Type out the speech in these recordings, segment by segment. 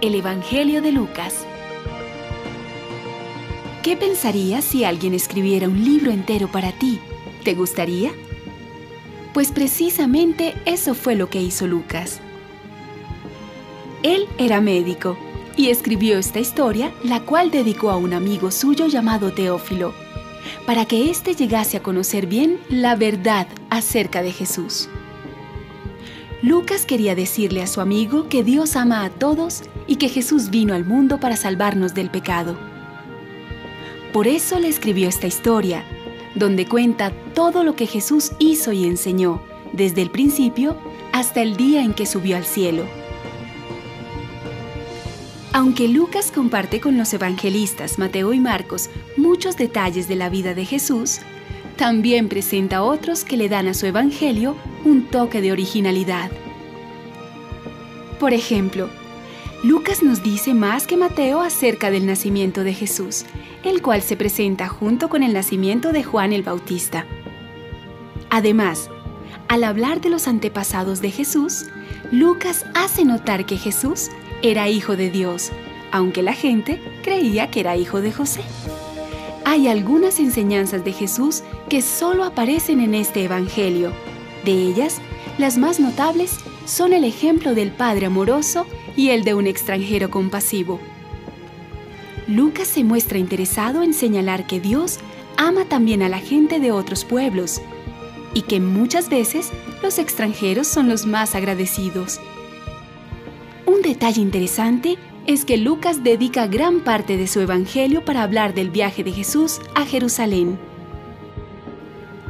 El Evangelio de Lucas. ¿Qué pensarías si alguien escribiera un libro entero para ti? ¿Te gustaría? Pues precisamente eso fue lo que hizo Lucas. Él era médico y escribió esta historia, la cual dedicó a un amigo suyo llamado Teófilo, para que éste llegase a conocer bien la verdad acerca de Jesús. Lucas quería decirle a su amigo que Dios ama a todos y que Jesús vino al mundo para salvarnos del pecado. Por eso le escribió esta historia, donde cuenta todo lo que Jesús hizo y enseñó, desde el principio hasta el día en que subió al cielo. Aunque Lucas comparte con los evangelistas Mateo y Marcos muchos detalles de la vida de Jesús, también presenta otros que le dan a su evangelio un toque de originalidad. Por ejemplo, Lucas nos dice más que Mateo acerca del nacimiento de Jesús, el cual se presenta junto con el nacimiento de Juan el Bautista. Además, al hablar de los antepasados de Jesús, Lucas hace notar que Jesús era hijo de Dios, aunque la gente creía que era hijo de José hay algunas enseñanzas de Jesús que solo aparecen en este Evangelio. De ellas, las más notables son el ejemplo del Padre amoroso y el de un extranjero compasivo. Lucas se muestra interesado en señalar que Dios ama también a la gente de otros pueblos y que muchas veces los extranjeros son los más agradecidos. Un detalle interesante es que Lucas dedica gran parte de su Evangelio para hablar del viaje de Jesús a Jerusalén.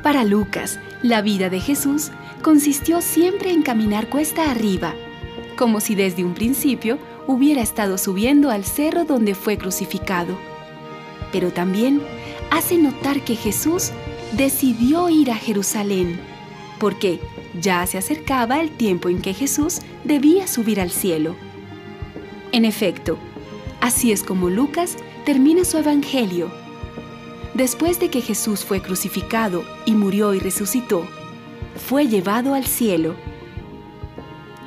Para Lucas, la vida de Jesús consistió siempre en caminar cuesta arriba, como si desde un principio hubiera estado subiendo al cerro donde fue crucificado. Pero también hace notar que Jesús decidió ir a Jerusalén, porque ya se acercaba el tiempo en que Jesús debía subir al cielo. En efecto, así es como Lucas termina su Evangelio. Después de que Jesús fue crucificado y murió y resucitó, fue llevado al cielo.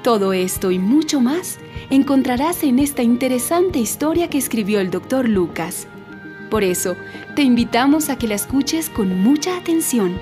Todo esto y mucho más encontrarás en esta interesante historia que escribió el doctor Lucas. Por eso, te invitamos a que la escuches con mucha atención